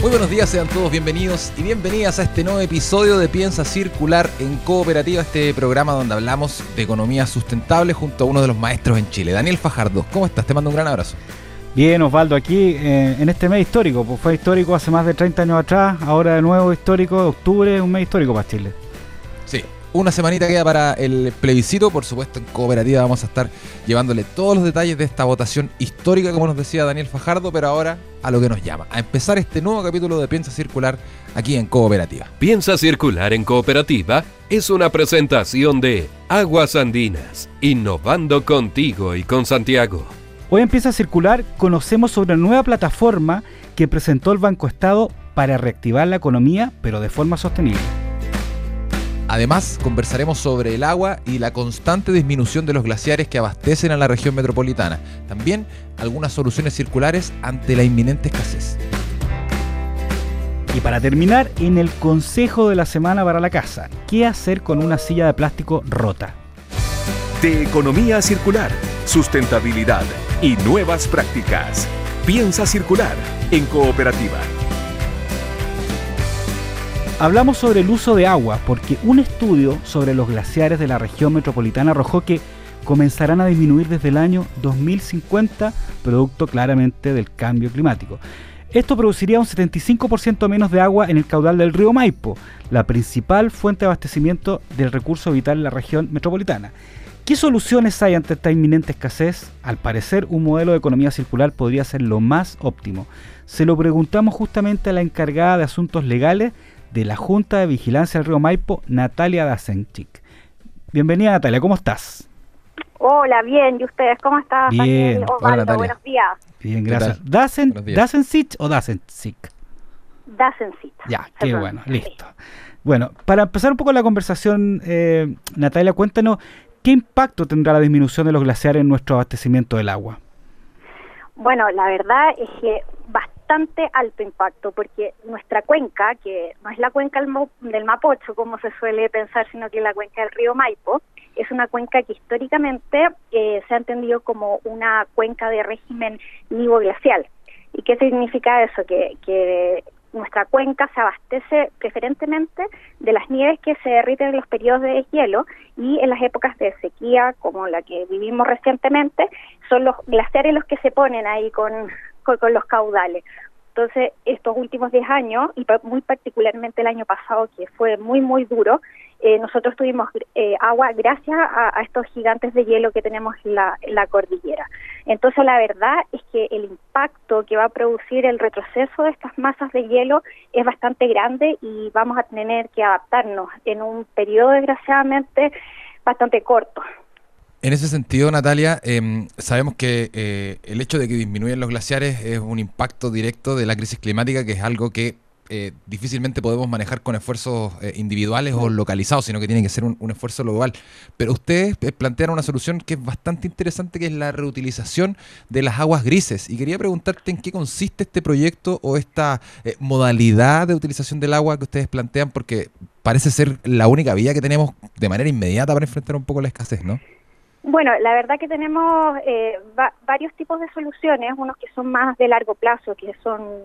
Muy buenos días, sean todos bienvenidos y bienvenidas a este nuevo episodio de Piensa Circular en Cooperativa, este programa donde hablamos de economía sustentable junto a uno de los maestros en Chile, Daniel Fajardo. ¿Cómo estás? Te mando un gran abrazo. Bien, Osvaldo, aquí eh, en este mes histórico, pues fue histórico hace más de 30 años atrás, ahora de nuevo histórico, octubre, un mes histórico para Chile. Una semanita queda para el plebiscito. Por supuesto, en cooperativa vamos a estar llevándole todos los detalles de esta votación histórica, como nos decía Daniel Fajardo, pero ahora a lo que nos llama, a empezar este nuevo capítulo de Piensa Circular aquí en Cooperativa. Piensa Circular en Cooperativa es una presentación de Aguas Andinas, innovando contigo y con Santiago. Hoy empieza a circular, conocemos sobre una nueva plataforma que presentó el Banco Estado para reactivar la economía, pero de forma sostenible. Además, conversaremos sobre el agua y la constante disminución de los glaciares que abastecen a la región metropolitana. También algunas soluciones circulares ante la inminente escasez. Y para terminar, en el consejo de la semana para la casa, ¿qué hacer con una silla de plástico rota? De economía circular, sustentabilidad y nuevas prácticas. Piensa circular en cooperativa. Hablamos sobre el uso de agua porque un estudio sobre los glaciares de la región metropolitana arrojó que comenzarán a disminuir desde el año 2050, producto claramente del cambio climático. Esto produciría un 75% menos de agua en el caudal del río Maipo, la principal fuente de abastecimiento del recurso vital en la región metropolitana. ¿Qué soluciones hay ante esta inminente escasez? Al parecer, un modelo de economía circular podría ser lo más óptimo. Se lo preguntamos justamente a la encargada de asuntos legales de la Junta de Vigilancia del Río Maipo, Natalia Dasenchik. Bienvenida Natalia, ¿cómo estás? Hola, bien, ¿y ustedes cómo están? Bien, Hola, Natalia. buenos días. Bien, gracias. Dasen. ¿Dasenchik o Dasenchik? Dasencita. Ya, qué Perdón. bueno, listo. Bueno, para empezar un poco la conversación, eh, Natalia, cuéntanos, ¿qué impacto tendrá la disminución de los glaciares en nuestro abastecimiento del agua? Bueno, la verdad es que bastante alto impacto, porque nuestra cuenca, que no es la cuenca del Mapocho, como se suele pensar, sino que es la cuenca del río Maipo, es una cuenca que históricamente eh, se ha entendido como una cuenca de régimen glacial. ¿Y qué significa eso? Que, que nuestra cuenca se abastece preferentemente de las nieves que se derriten en los periodos de deshielo y en las épocas de sequía, como la que vivimos recientemente, son los glaciares los que se ponen ahí con, con, los caudales. Entonces, estos últimos 10 años, y muy particularmente el año pasado, que fue muy, muy duro, eh, nosotros tuvimos eh, agua gracias a, estos gigantes de hielo que tenemos en la cordillera. Entonces, la verdad es que el impacto que va a producir el retroceso de estas masas de hielo es bastante grande y vamos a tener que adaptarnos en un periodo, desgraciadamente, bastante corto. En ese sentido, Natalia, em, sabemos que eh, el hecho de que disminuyan los glaciares es un impacto directo de la crisis climática, que es algo que eh, difícilmente podemos manejar con esfuerzos eh, individuales o localizados, sino que tiene que ser un, un esfuerzo global. Pero ustedes eh, plantean una solución que es bastante interesante, que es la reutilización de las aguas grises. Y quería preguntarte en qué consiste este proyecto o esta eh, modalidad de utilización del agua que ustedes plantean, porque parece ser la única vía que tenemos de manera inmediata para enfrentar un poco la escasez, ¿no? Bueno, la verdad que tenemos eh, va- varios tipos de soluciones, unos que son más de largo plazo, que son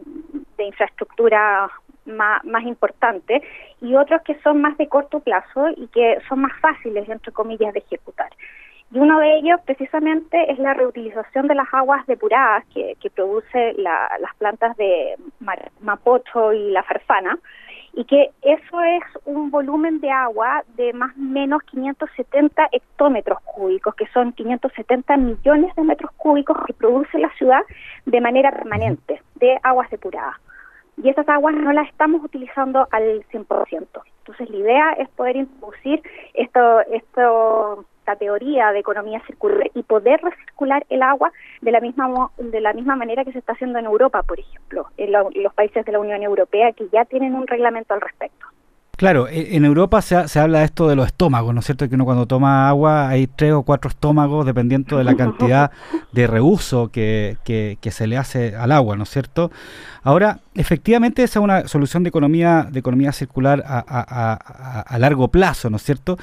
de infraestructura más, importante, y otros que son más de corto plazo y que son más fáciles, entre comillas, de ejecutar. Y uno de ellos precisamente es la reutilización de las aguas depuradas que, que produce la- las plantas de Mapocho y la Farfana, y que eso es un volumen de agua de más o menos 570 hectómetros cúbicos, que son 570 millones de metros cúbicos que produce la ciudad de manera permanente, de aguas depuradas. Y esas aguas no las estamos utilizando al 100%. Entonces la idea es poder introducir esto, esto, esta teoría de economía circular y poder recircular el agua de la misma de la misma manera que se está haciendo en Europa, por ejemplo, en, lo- los países de la Unión Europea que ya tienen un reglamento al respecto. Claro, e, en Europa se, se, habla de esto de los estómagos, ¿no es cierto? Que uno cuando toma agua hay tres o cuatro estómagos dependiendo de la cantidad de reuso que, que, se le hace al agua, ¿no es cierto? Ahora, efectivamente esa es una solución de economía, de economía circular a, a, a largo plazo, ¿no es cierto?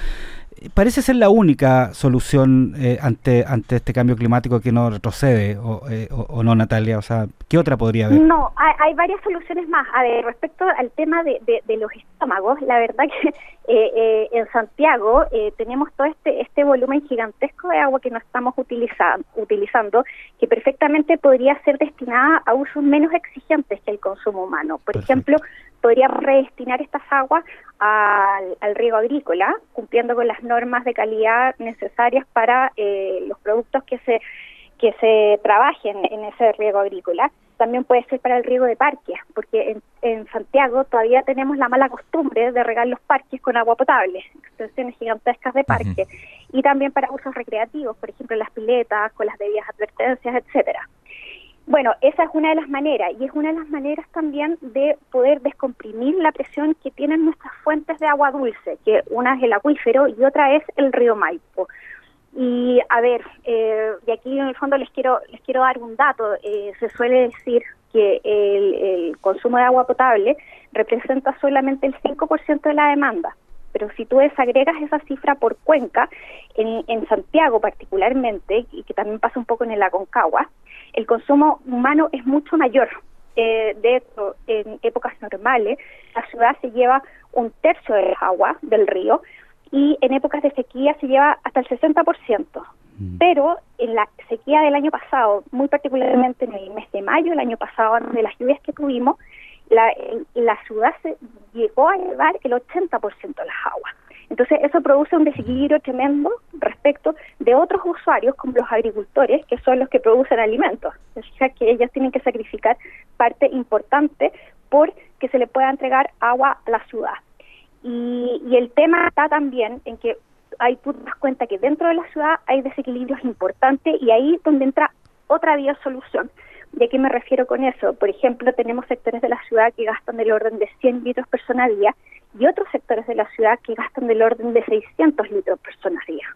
Parece ser la única solución eh, ante ante este cambio climático que no retrocede o, eh, o, no Natalia o sea qué otra podría haber no hay, varias soluciones más. A ver respecto al tema de, de, los estómagos la verdad que eh, en Santiago tenemos todo este este volumen gigantesco de agua que no estamos utilizando utilizando que perfectamente podría ser destinada a usos menos exigentes que el consumo humano. Por ejemplo podríamos redestinar estas aguas al, al, riego agrícola, cumpliendo con las normas de calidad necesarias para eh, los productos que se que se trabajen en ese riego agrícola. También puede ser para el riego de parques, porque en, Santiago todavía tenemos la mala costumbre de regar los parques con agua potable, extensiones gigantescas de parques, y también para usos recreativos, por ejemplo las piletas, con las debidas advertencias, etcétera. Bueno, esa es una de las maneras y es una de las maneras también de poder descomprimir la presión que tienen nuestras fuentes de agua dulce, que una es el acuífero y otra es el río Maipo. Y a ver, eh, y aquí en el fondo les quiero les quiero dar un dato. Eh, se suele decir que el, el, consumo de agua potable representa solamente el 5% de la demanda. Pero si tú desagregas esa cifra por cuenca, en, en Santiago particularmente, y que también pasa un poco en el Aconcagua, el consumo humano es mucho mayor. Eh, de hecho, en épocas normales, la ciudad se lleva un tercio del agua del río y en épocas de sequía se lleva hasta el 60%. Mm. Pero en la sequía del año pasado, muy particularmente en el mes de mayo, el año pasado, de las lluvias que tuvimos, la, la ciudad se llegó a llevar el 80% de las aguas. Entonces eso produce un desequilibrio tremendo respecto de otros usuarios como los agricultores, que son los que producen alimentos. O sea que ellos tienen que sacrificar parte importante por que se le pueda entregar agua a la ciudad. Y, y el tema está también en que hay tú cuenta que dentro de la ciudad hay desequilibrios importantes y ahí es donde entra otra vía solución. ¿De qué me refiero con eso? Por ejemplo, tenemos sectores de la ciudad que gastan del orden de 100 litros persona día y otros sectores de la ciudad que gastan del orden de 600 litros persona día.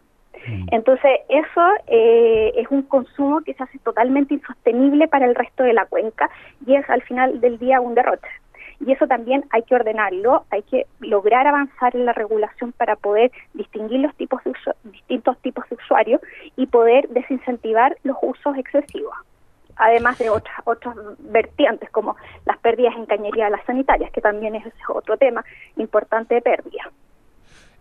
Mm. Entonces, eso eh, es un consumo que se hace totalmente insostenible para el resto de la cuenca y es al final del día un derroche. Y eso también hay que ordenarlo, hay que lograr avanzar en la regulación para poder distinguir los tipos de distintos tipos de usuarios y poder desincentivar los usos excesivos además de otras otras vertientes como las pérdidas en cañería de las sanitarias, que también es otro tema importante de pérdida.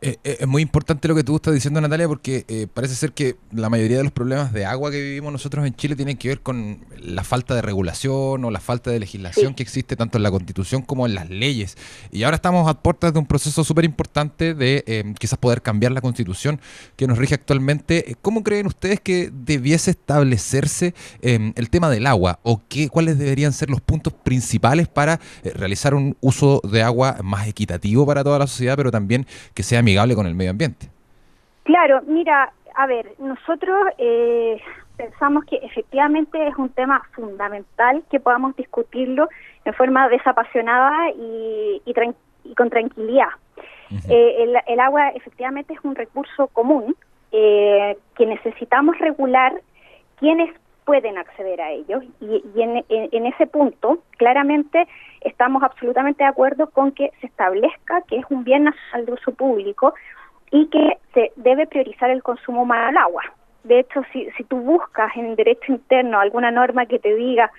Eh, eh, es muy importante lo que tú estás diciendo, Natalia, porque eh, parece ser que la mayoría de los problemas de agua que vivimos nosotros en Chile tienen que ver con la falta de regulación o la falta de legislación que existe tanto en la Constitución como en las leyes. Y ahora estamos a puertas de un proceso súper importante de quizás poder cambiar la Constitución que nos rige actualmente. ¿Cómo creen ustedes que debiese establecerse el tema del agua o qué, cuáles deberían ser los puntos principales para realizar un uso de agua más equitativo para toda la sociedad, pero también que sea amigable? Con el medio ambiente. Claro, mira, a ver, nosotros eh, pensamos que efectivamente es un tema fundamental que podamos discutirlo en forma desapasionada y, con tranquilidad. Eh, el, agua efectivamente es un recurso común eh, que necesitamos regular quienes pueden acceder a ellos y, en, en, ese punto claramente estamos absolutamente de acuerdo con que se establezca que es un bien nacional de uso público y que se debe priorizar el consumo humano al agua. De hecho, si, si tú buscas en derecho interno alguna norma que te diga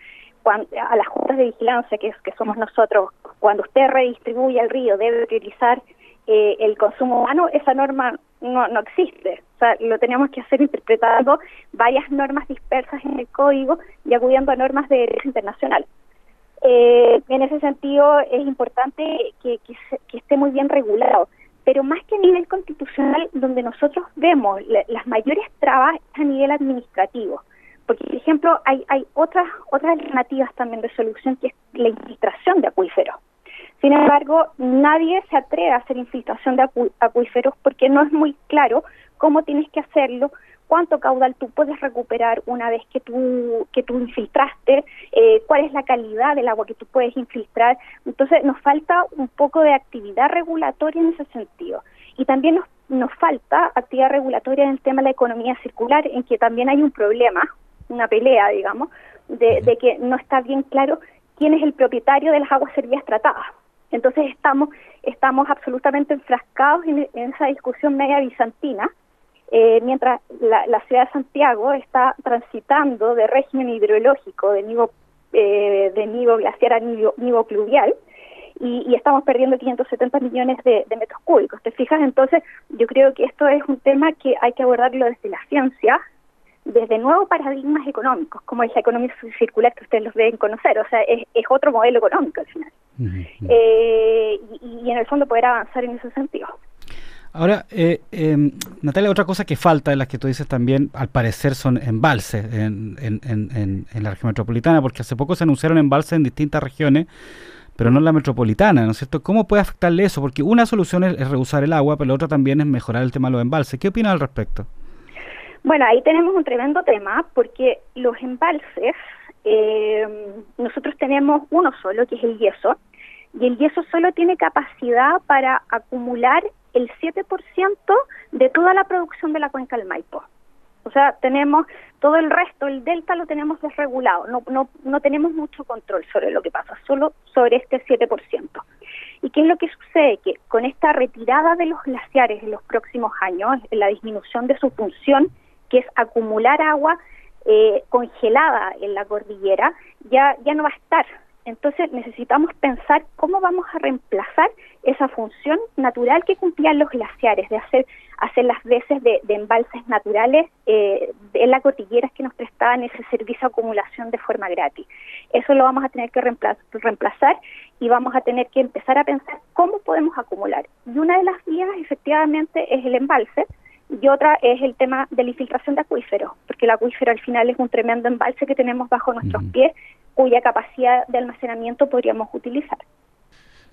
a las juntas de vigilancia, que, que somos nosotros, cuando usted redistribuye el río debe priorizar eh, el consumo humano, esa norma no, no existe. O sea, lo tenemos que hacer interpretando varias normas dispersas en el código y acudiendo a normas de derecho internacional. Eh, en ese sentido es importante que, esté muy bien regulado, pero más que a nivel constitucional, donde nosotros vemos las mayores trabas a nivel administrativo, porque por ejemplo hay, hay otras otras alternativas también de solución que es la infiltración de acuíferos. Sin embargo, nadie se atreve a hacer infiltración de acuíferos porque no es muy claro cómo tienes que hacerlo, cuánto caudal tú puedes recuperar una vez que tú que tú infiltraste, eh, cuál es la calidad del agua que tú puedes infiltrar. Entonces nos falta un poco de actividad regulatoria en ese sentido. Y también nos, nos falta actividad regulatoria en el tema de la economía circular, en que también hay un problema, una pelea, digamos, de, de que no está bien claro quién es el propietario de las aguas servidas tratadas. Entonces estamos, estamos absolutamente enfrascados en, esa discusión media bizantina, eh, mientras la, ciudad de Santiago está transitando de régimen hidrológico de nivo, eh, de nivo glaciar a nivo, nivo pluvial, y, estamos perdiendo 570 millones de, de, metros cúbicos. ¿Te fijas? Entonces, yo creo que esto es un tema que hay que abordarlo desde la ciencia, desde nuevos paradigmas económicos, como es la economía circular que ustedes los deben conocer, o sea, es, otro modelo económico al final. Eh, y, en el fondo poder avanzar en ese sentido. Ahora, eh, em, Natalia, otra cosa que falta, de las que tú dices también, al parecer son embalses en, la región metropolitana, porque hace poco se anunciaron embalses en distintas regiones, pero no en la metropolitana, ¿no es cierto? ¿Cómo puede afectarle eso? Porque una solución es, es reusar el agua, pero la otra también es mejorar el tema de los embalses. ¿Qué opina al respecto? Bueno, ahí tenemos un tremendo tema porque los embalses, eh, nosotros tenemos uno solo, que es el yeso, y el yeso solo tiene capacidad para acumular el 7% de toda la producción de la cuenca del Maipo. O sea, tenemos todo el resto, el delta lo tenemos desregulado, no, no, no tenemos mucho control sobre lo que pasa, solo sobre este 7%. ¿Y qué es lo que sucede? Que con esta retirada de los glaciares en los próximos años, la disminución de su función, que es acumular agua eh, congelada en la cordillera, ya, ya no va a estar. Entonces necesitamos pensar cómo vamos a reemplazar esa función natural que cumplían los glaciares, de hacer, hacer las veces de, embalses naturales eh, en la cordillera que nos prestaban ese servicio de acumulación de forma gratis. Eso lo vamos a tener que reemplazar y vamos a tener que empezar a pensar cómo podemos acumular. Y una de las vías efectivamente es el embalse, y otra es el tema de la infiltración de acuíferos, porque el acuífero al final es un tremendo embalse que tenemos bajo nuestros pies, cuya capacidad de almacenamiento podríamos utilizar.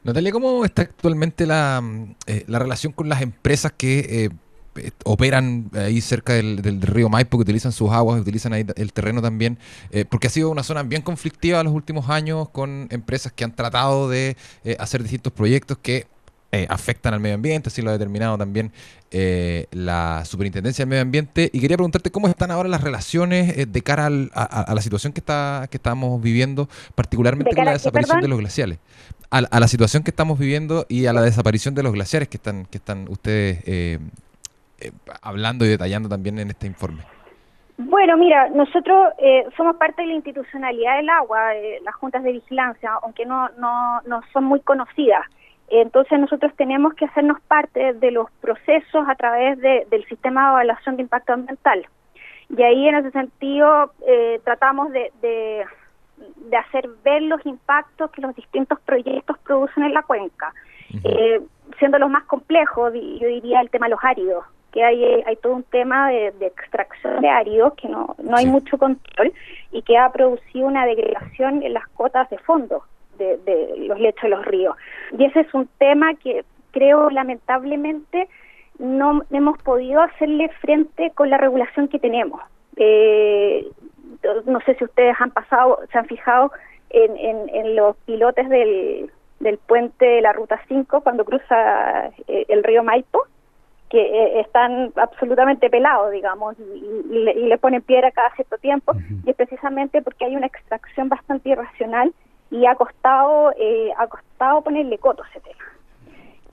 Natalia, ¿cómo está actualmente la, eh, la relación con las empresas que eh, operan ahí cerca del, río Maipo, que utilizan sus aguas, utilizan ahí el terreno también? Eh, porque ha sido una zona bien conflictiva en los últimos años con empresas que han tratado de hacer distintos proyectos que eh, afectan al medio ambiente, así lo ha determinado también eh, la Superintendencia del Medio Ambiente. Y quería preguntarte cómo están ahora las relaciones eh, de cara a, la situación que está que estamos viviendo, particularmente con la desaparición de los glaciares. A, la situación que estamos viviendo y a la desaparición de los glaciares que están, que están ustedes hablando y detallando también en este informe. Bueno, mira, nosotros somos parte de la institucionalidad del agua, las juntas de vigilancia, aunque no, no, no son muy conocidas. Entonces nosotros tenemos que hacernos parte de los procesos a través del sistema de evaluación de impacto ambiental. Y ahí en ese sentido eh, tratamos de, de, hacer ver los impactos que los distintos proyectos producen en la cuenca. Eh, siendo los más complejos, yo diría el tema de los áridos, que hay, hay todo un tema de, extracción de áridos que no, no hay mucho control y que ha producido una degradación en las cotas de fondo de, los lechos de los ríos. Y ese es un tema que creo lamentablemente no hemos podido hacerle frente con la regulación que tenemos. Eh, no sé si ustedes han pasado, se han fijado en, en, los pilotes del, del puente de la Ruta 5 cuando cruza eh, el río Maipo, que eh, están absolutamente pelados, digamos, y, le, ponen piedra cada cierto tiempo, y es precisamente porque hay una extracción bastante irracional y ha costado, eh, ha costado ponerle coto a ese tema.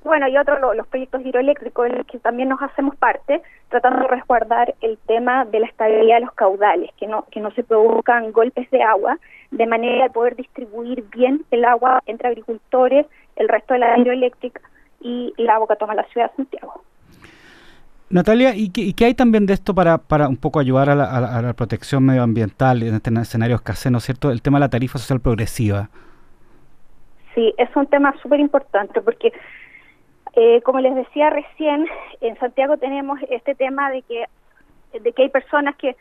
Bueno, y otros los proyectos hidroeléctricos en los que también nos hacemos parte, tratando de resguardar el tema de la estabilidad de los caudales, que no, que no se produzcan golpes de agua, de manera de poder distribuir bien el agua entre agricultores, el resto de la hidroeléctrica y la que toma la ciudad de Santiago. Natalia, ¿y qué, hay también de esto para, para un poco ayudar a la, protección medioambiental en este escenario escasez, ¿no es cierto? El tema de la tarifa social progresiva. Sí, es un tema súper importante porque, eh, como les decía recién, en Santiago tenemos este tema de que, de que hay personas que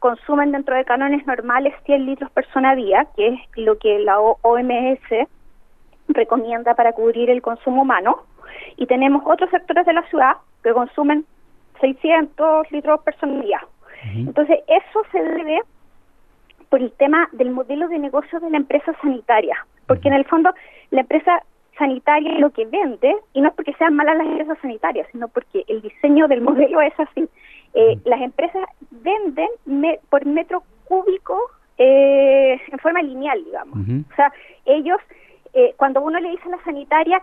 consumen dentro de canones normales 100 litros persona día, que es lo que la OMS recomienda para cubrir el consumo humano, y tenemos otros sectores de la ciudad que consumen 600 litros por persona Entonces, eso se debe por el tema del modelo de negocio de la empresa sanitaria, porque en el fondo la empresa sanitaria lo que vende, y no es porque sean malas las empresas sanitarias, sino porque el diseño del modelo es así. Eh, las empresas venden por metro cúbico eh, en forma lineal, digamos. O sea, ellos, eh, cuando uno le dice a la sanitaria,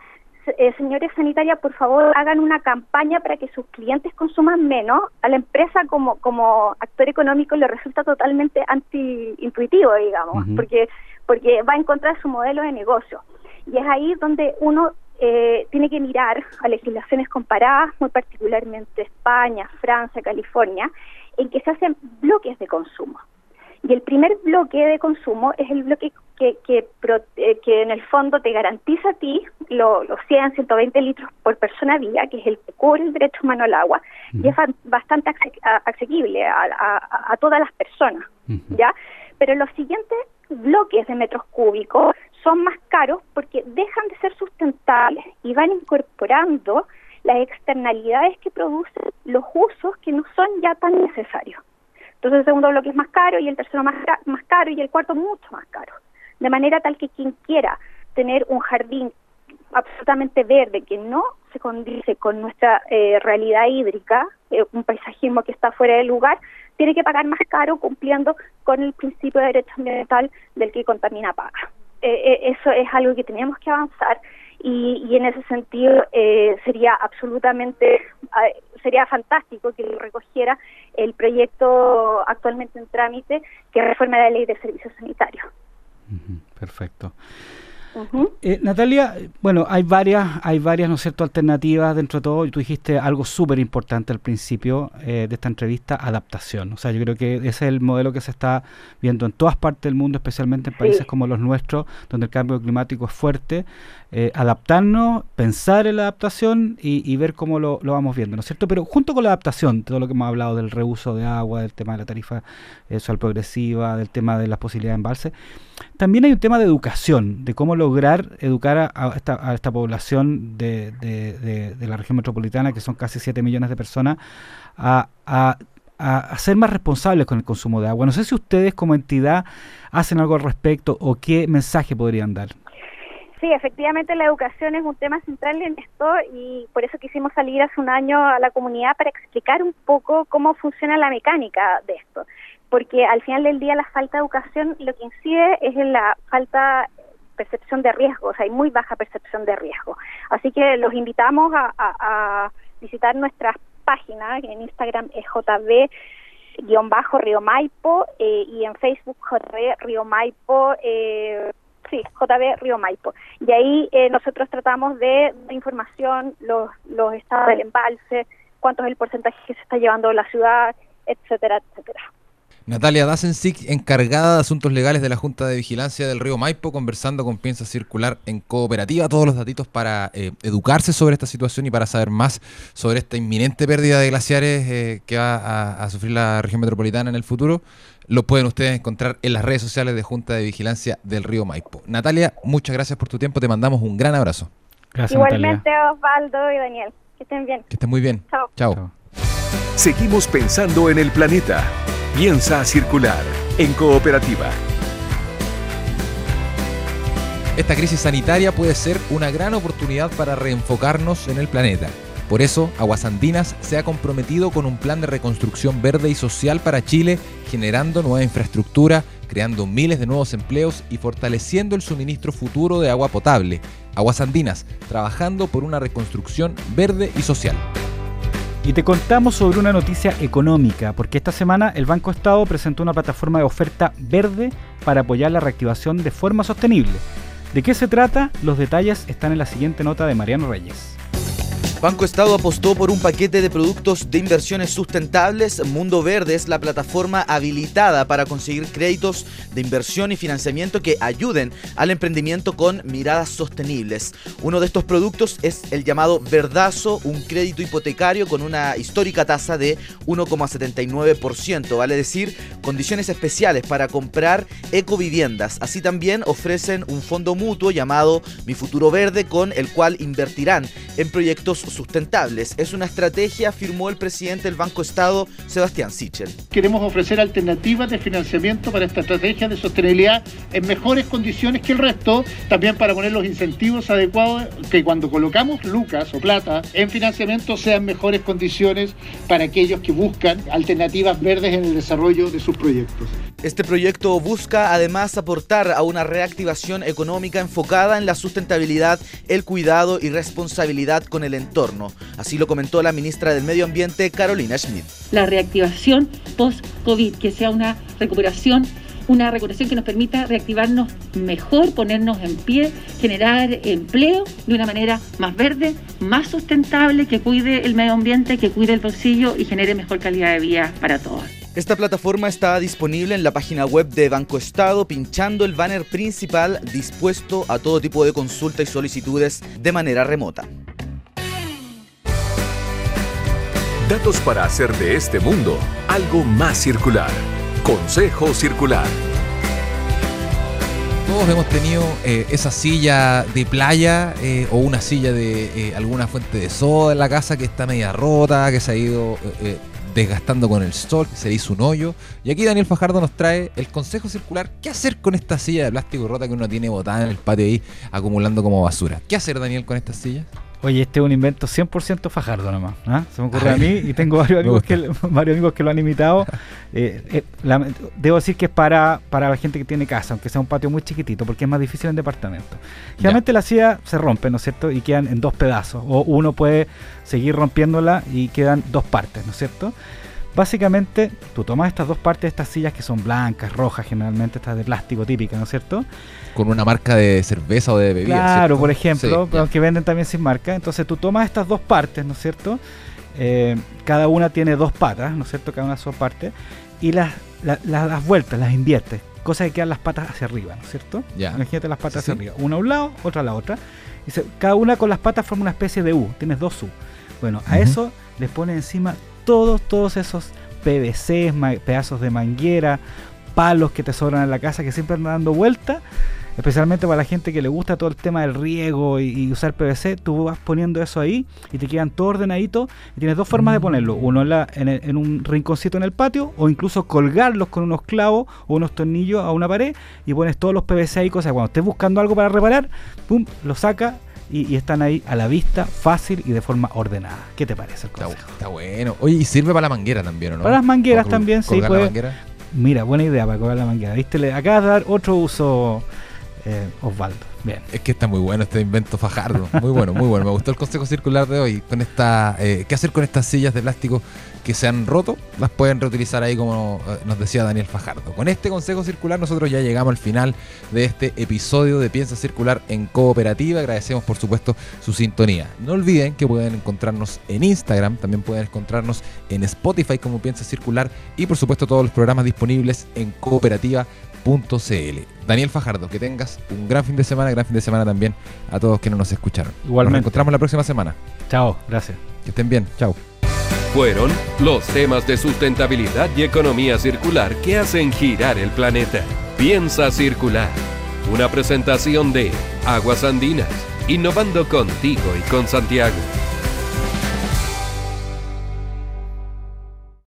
eh, señores sanitarias, por favor hagan una campaña para que sus clientes consuman menos, a la empresa como, como actor económico le resulta totalmente anti-intuitivo, digamos, porque, porque va a encontrar su modelo de negocio. Y es ahí donde uno eh, tiene que mirar a legislaciones comparadas, muy particularmente España, Francia, California, en que se hacen bloques de consumo. Y el primer bloque de consumo es el bloque que, que, eh, que en el fondo te garantiza a ti los 100, 120 litros por persona día, que es el que cubre el derecho humano al agua, y es bastante asequible a, todas las personas, ¿ya? Pero los siguientes bloques de metros cúbicos son más caros porque dejan de ser sustentables y van incorporando las externalidades que producen los usos que no son ya tan necesarios. Entonces el segundo bloque es más caro y el tercero más, más caro y el cuarto mucho más caro. De manera tal que quien quiera tener un jardín absolutamente verde que no se condice con nuestra eh, realidad hídrica, eh, un paisajismo que está fuera del lugar, tiene que pagar más caro cumpliendo con el principio de derecho ambiental del que contamina paga. Eh, eso es algo que tenemos que avanzar y, y en ese sentido sería absolutamente sería fantástico que lo recogiera el proyecto actualmente en trámite que reforma la ley de servicios sanitarios. perfecto. Eh, Natalia, bueno, hay varias, hay varias, ¿no es cierto?, alternativas dentro de todo. Y tú dijiste algo súper importante al principio eh, de esta entrevista, adaptación. O sea, yo creo que ese es el modelo que se está viendo en todas partes del mundo, especialmente en países como los nuestros, donde el cambio climático es fuerte. Eh, adaptarnos, pensar en la adaptación y, ver cómo lo, vamos viendo, ¿no es cierto? Pero junto con la adaptación, todo lo que hemos hablado del reuso de agua, del tema de la tarifa social progresiva, del tema de las posibilidades de embalse, también hay un tema de educación, de cómo lograr educar a, esta, población de, la región metropolitana, que son casi 7 millones de personas, a, a, ser más responsables con el consumo de agua. No sé si ustedes como entidad hacen algo al respecto o qué mensaje podrían dar. Sí, efectivamente la educación es un tema central en esto y por eso quisimos salir hace un año a la comunidad para explicar un poco cómo funciona la mecánica de esto. Porque al final del día la falta de educación lo que incide es en la falta percepción de riesgo, o sea, hay muy baja percepción de riesgo. Así que los invitamos a, visitar nuestras páginas, en Instagram es jb-río Maipo eh, y en Facebook jb río Maipo. Eh, sí, JB Río Maipo. Y ahí eh, nosotros tratamos de, información, los, los estados del embalse, cuánto es el porcentaje que se está llevando la ciudad, etcétera, etcétera. Natalia Dasensic, encargada de asuntos legales de la Junta de Vigilancia del Río Maipo, conversando con Piensa Circular en cooperativa. Todos los datitos para eh, educarse sobre esta situación y para saber más sobre esta inminente pérdida de glaciares eh, que va a, sufrir la región metropolitana en el futuro, lo pueden ustedes encontrar en las redes sociales de Junta de Vigilancia del Río Maipo. Natalia, muchas gracias por tu tiempo. Te mandamos un gran abrazo. Gracias, Igualmente, Osvaldo y Daniel. Que estén bien. Que estén muy bien. Chao. Chao. Seguimos pensando en el planeta. Piensa circular en cooperativa. Esta crisis sanitaria puede ser una gran oportunidad para reenfocarnos en el planeta. Por eso, Aguas Andinas se ha comprometido con un plan de reconstrucción verde y social para Chile, generando nueva infraestructura, creando miles de nuevos empleos y fortaleciendo el suministro futuro de agua potable. Aguas Andinas, trabajando por una reconstrucción verde y social. Y te contamos sobre una noticia económica, porque esta semana el Banco Estado presentó una plataforma de oferta verde para apoyar la reactivación de forma sostenible. ¿De qué se trata? Los detalles están en la siguiente nota de Mariano Reyes. Banco Estado apostó por un paquete de productos de inversiones sustentables. Mundo Verde es la plataforma habilitada para conseguir créditos de inversión y financiamiento que ayuden al emprendimiento con miradas sostenibles. Uno de estos productos es el llamado Verdazo, un crédito hipotecario con una histórica tasa de 1,79%, vale decir, condiciones especiales para comprar ecoviviendas. Así también ofrecen un fondo mutuo llamado Mi Futuro Verde con el cual invertirán en proyectos sustentables. Es una estrategia, afirmó el presidente del Banco Estado, Sebastián Sichel. Queremos ofrecer alternativas de financiamiento para esta estrategia de sostenibilidad en mejores condiciones que el resto, también para poner los incentivos adecuados que cuando colocamos lucas o plata en financiamiento sean mejores condiciones para aquellos que buscan alternativas verdes en el desarrollo de sus proyectos. Este proyecto busca además aportar a una reactivación económica enfocada en la sustentabilidad, el cuidado y responsabilidad con el entorno. Así lo comentó la ministra del Medio Ambiente, Carolina Schmidt. La reactivación post-COVID, que sea una recuperación una recuperación que nos permita reactivarnos mejor, ponernos en pie, generar empleo de una manera más verde, más sustentable, que cuide el medio ambiente, que cuide el bolsillo y genere mejor calidad de vida para todos. Esta plataforma está disponible en la página web de Banco Estado pinchando el banner principal dispuesto a todo tipo de consulta y solicitudes de manera remota. Datos para hacer de este mundo algo más circular. Consejo Circular. Todos hemos tenido eh, esa silla de playa eh, o una silla de eh, alguna fuente de soda en la casa que está media rota, que se ha ido desgastando con el sol, que se hizo un hoyo. Y aquí Daniel Fajardo nos trae el consejo circular. ¿Qué hacer con esta silla de plástico rota que uno tiene botada en el patio ahí acumulando como basura? ¿Qué hacer Daniel con esta silla? Oye, este es un invento 100% fajardo nomás. ¿ah? Se me ocurre a mí y tengo varios amigos, que, varios amigos que lo han imitado. Eh, eh, debo decir que es para, para la gente que tiene casa, aunque sea un patio muy chiquitito, porque es más difícil en departamento. Generalmente la silla se rompe, ¿no es cierto? Y quedan en dos pedazos. O uno puede seguir rompiéndola y quedan dos partes, ¿no es cierto? Básicamente, tú tomas estas dos partes de estas sillas que son blancas, rojas, generalmente estas de plástico típicas, ¿no es cierto? Con una marca de cerveza o de bebida. Claro, por ejemplo, aunque venden también sin marca. Entonces tú tomas estas dos partes, ¿no es cierto? Eh, cada una tiene dos patas, ¿no es cierto? Cada una sus partes. Y las, las, vueltas, las inviertes. Cosa que quedan las patas hacia arriba, ¿no es cierto? Imagínate las patas hacia arriba. Una a un lado, otra a la otra. Y cada una con las patas forma una especie de U. Tienes dos U. Bueno, a eso les pones encima todos, todos esos PVCs, pedazos de manguera, palos que te sobran en la casa que siempre andan dando vuelta, especialmente para la gente que le gusta todo el tema del riego y, usar PVC, tú vas poniendo eso ahí y te quedan todo ordenadito y tienes dos formas de mm. ponerlo, uno en, en, un rinconcito en el patio o incluso colgarlos con unos clavos o unos tornillos a una pared y pones todos los PVC ahí, cosa cuando estés buscando algo para reparar, pum, lo saca y, están ahí a la vista, fácil y de forma ordenada. ¿Qué te parece el consejo? Está, bueno. Oye, y sirve para la manguera también, no? Para las mangueras también, sí. Puede, mira, buena idea para colgar la manguera. ¿Viste? Le acabas de dar otro uso, eh, Osvaldo. Bien. Es que está muy bueno este invento fajardo. Muy bueno, muy bueno. Me gustó el consejo circular de hoy. Con esta, eh, ¿Qué hacer con estas sillas de plástico que se han roto? Las pueden reutilizar ahí como eh, nos decía Daniel Fajardo. Con este consejo circular nosotros ya llegamos al final de este episodio de Piensa Circular en Cooperativa. Agradecemos por supuesto su sintonía. No olviden que pueden encontrarnos en Instagram, también pueden encontrarnos en Spotify como Piensa Circular y por supuesto todos los programas disponibles en Daniel Fajardo, que tengas un gran fin de semana, gran fin de semana también a todos que no nos escucharon. Igualmente. Nos encontramos la próxima semana. Chao, gracias. Que estén bien, chao. Fueron los temas de sustentabilidad y economía circular que hacen girar el planeta. Piensa circular. Una presentación de Aguas Andinas, innovando contigo y con Santiago.